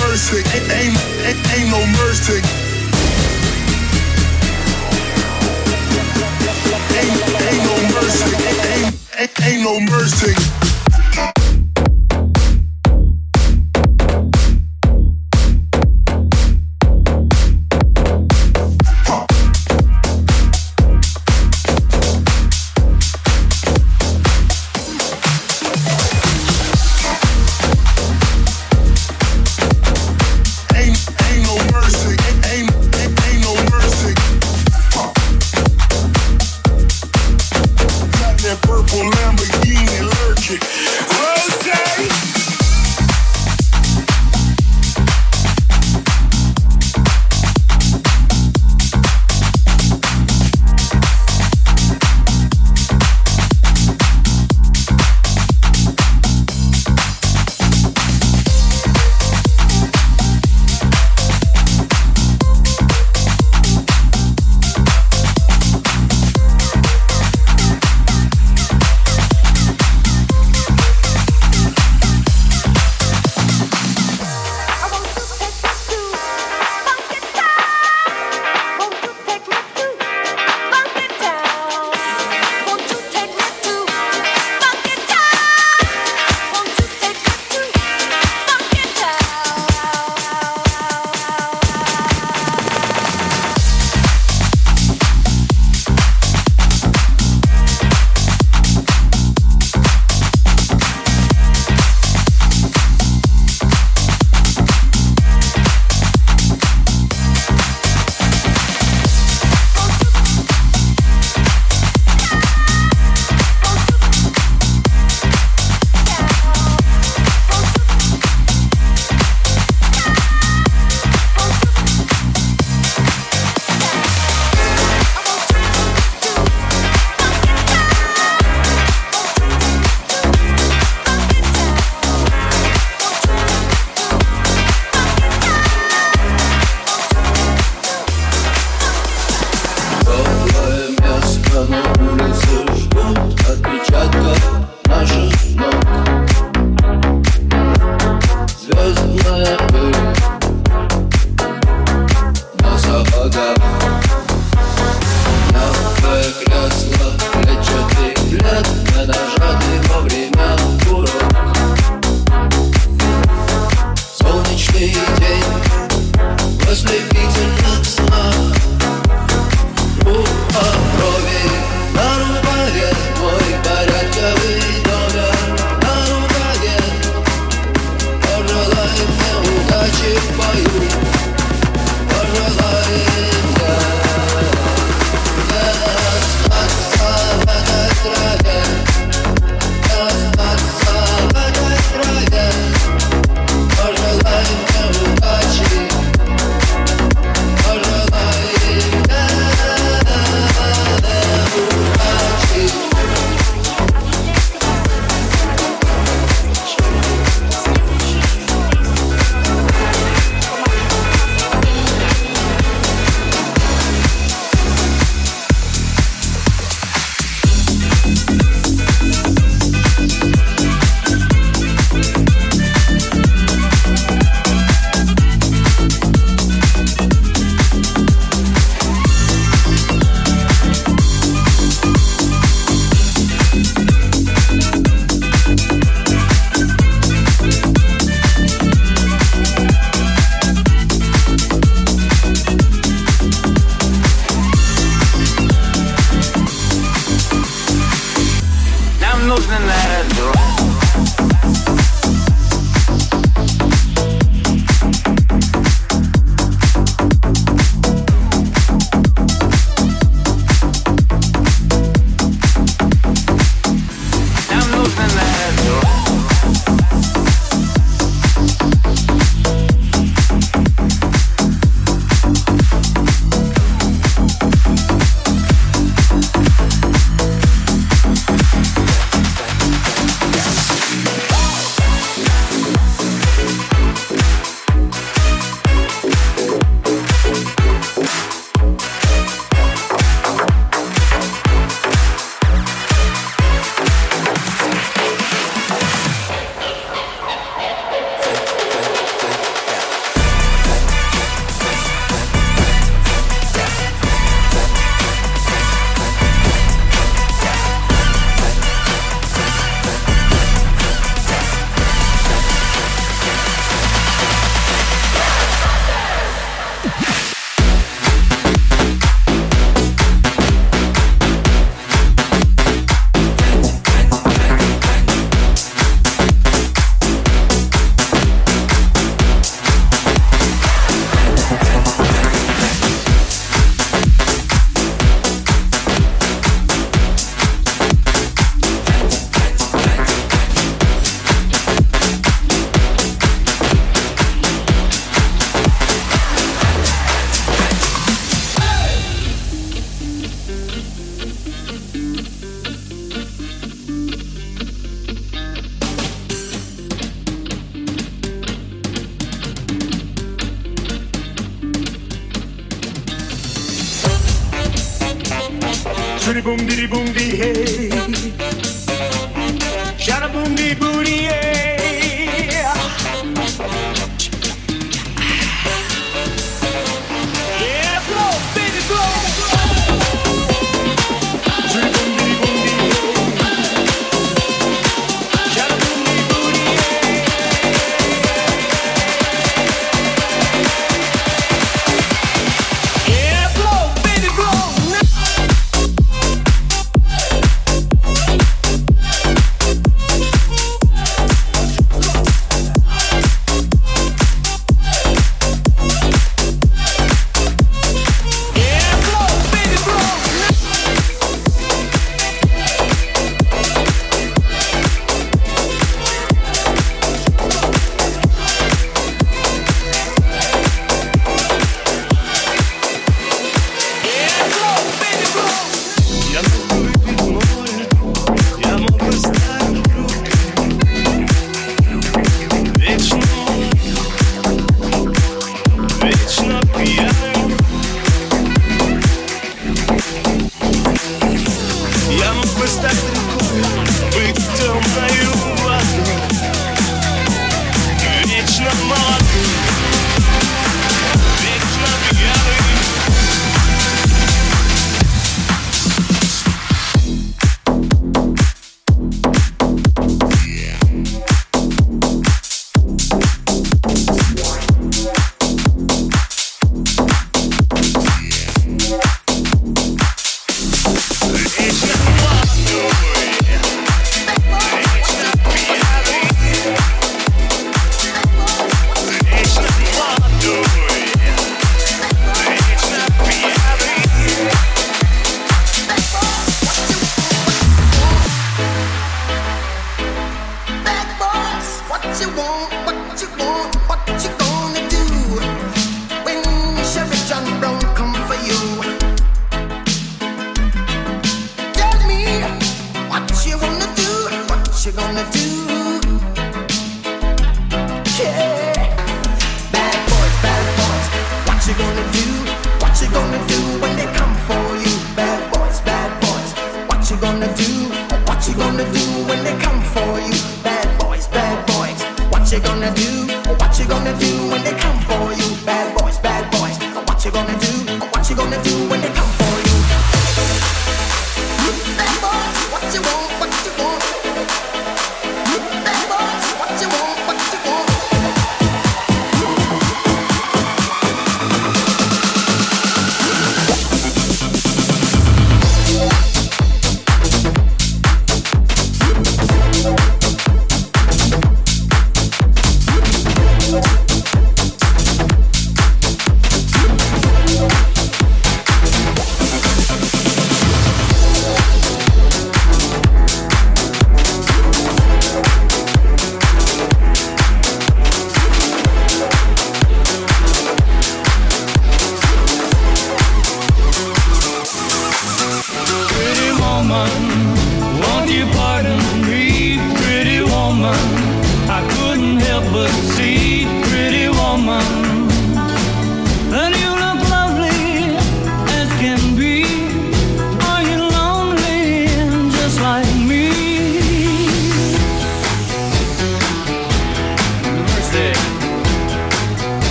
mercy. Ain't, ain't, ain't, ain't no mercy. Ain't, ain't no mercy. Ain't, ain't, ain't no mercy.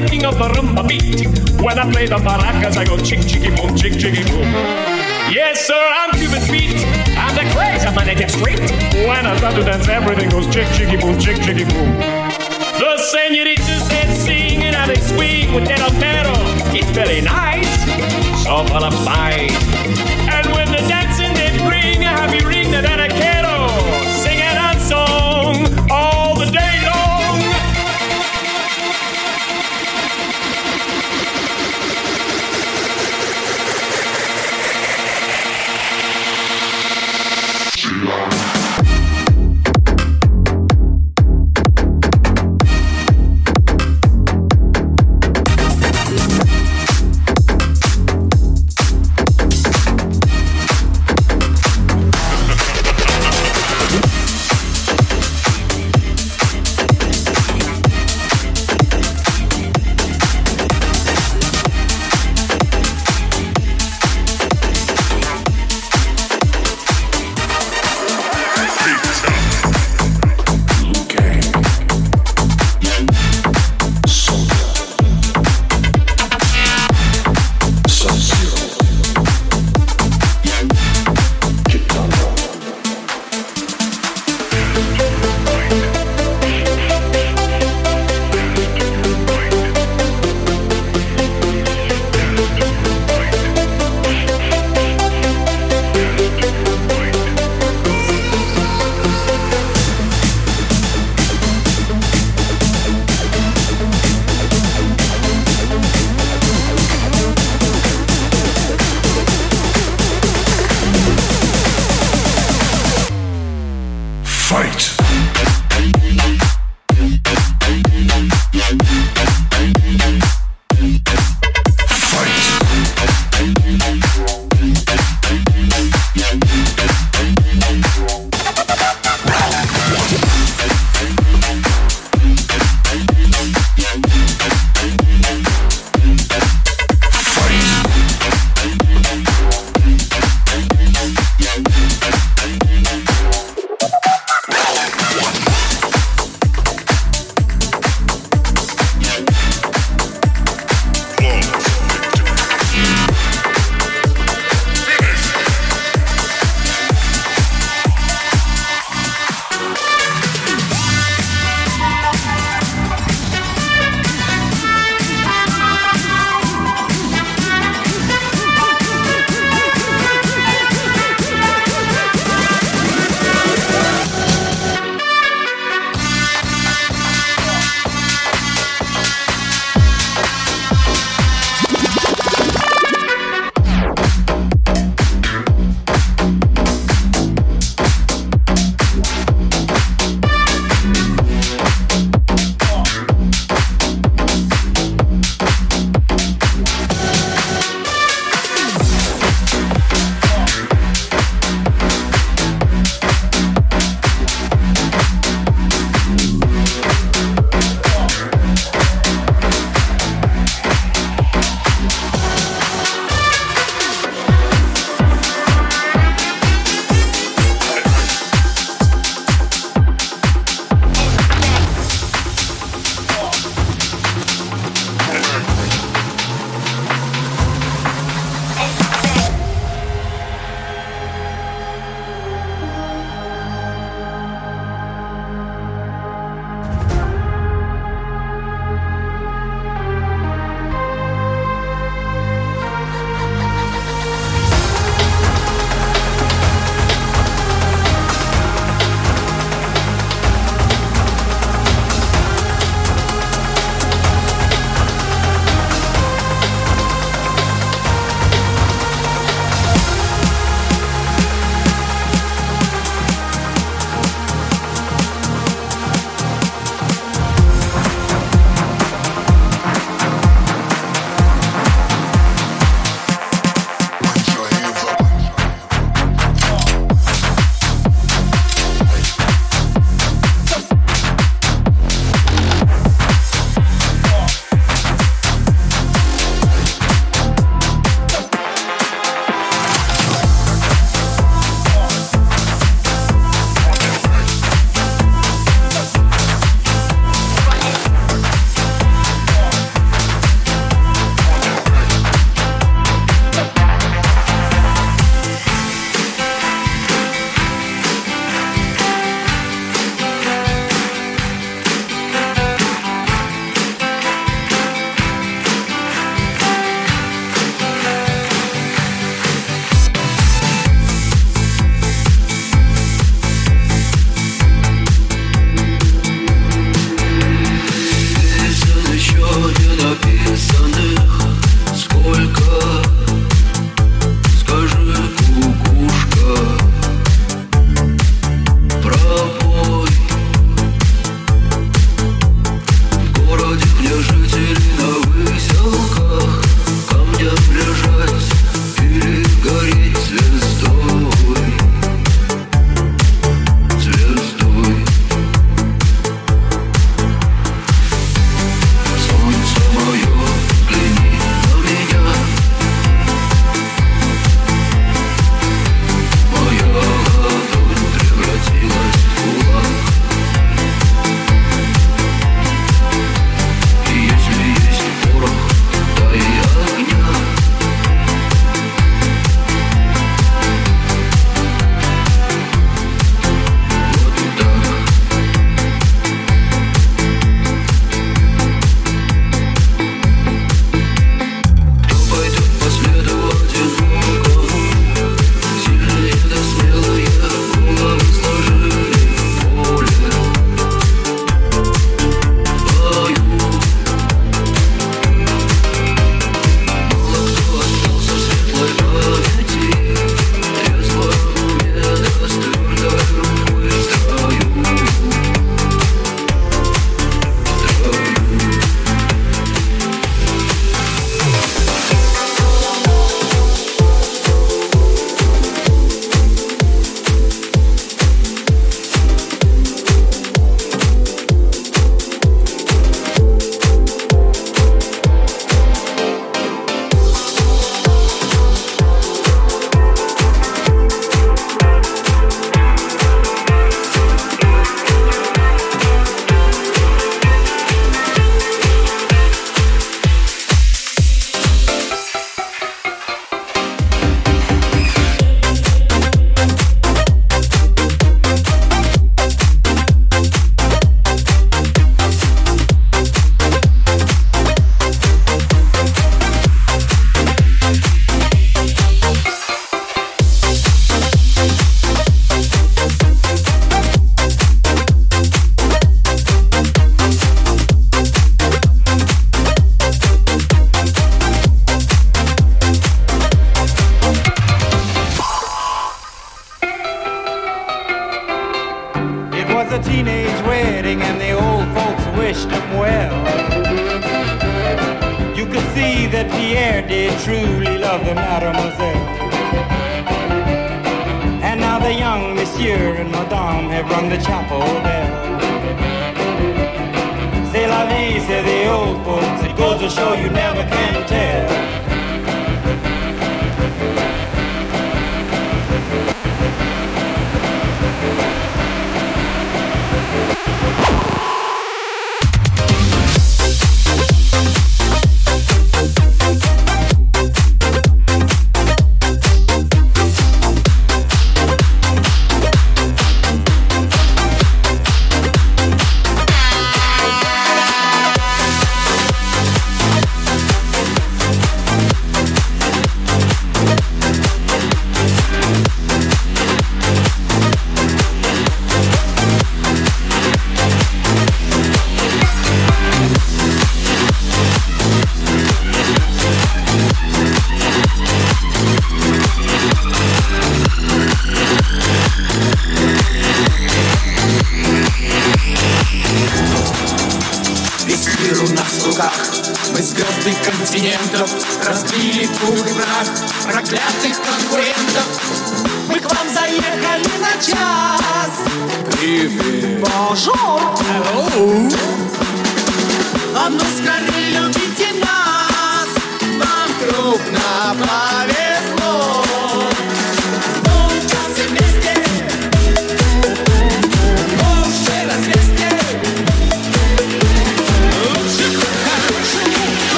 the king of the rumba beat. When I play the maracas, I go chick chicky boom, chick chicky boom. Yes, sir, I'm Cuban Pete. I'm the craze of my native street. When I start to dance, everything goes chick chicky boom, chick chicky boom. The senoritas they sing and they swing with their alfero. It's very nice, so full of spice. And when the dancing they bring a happy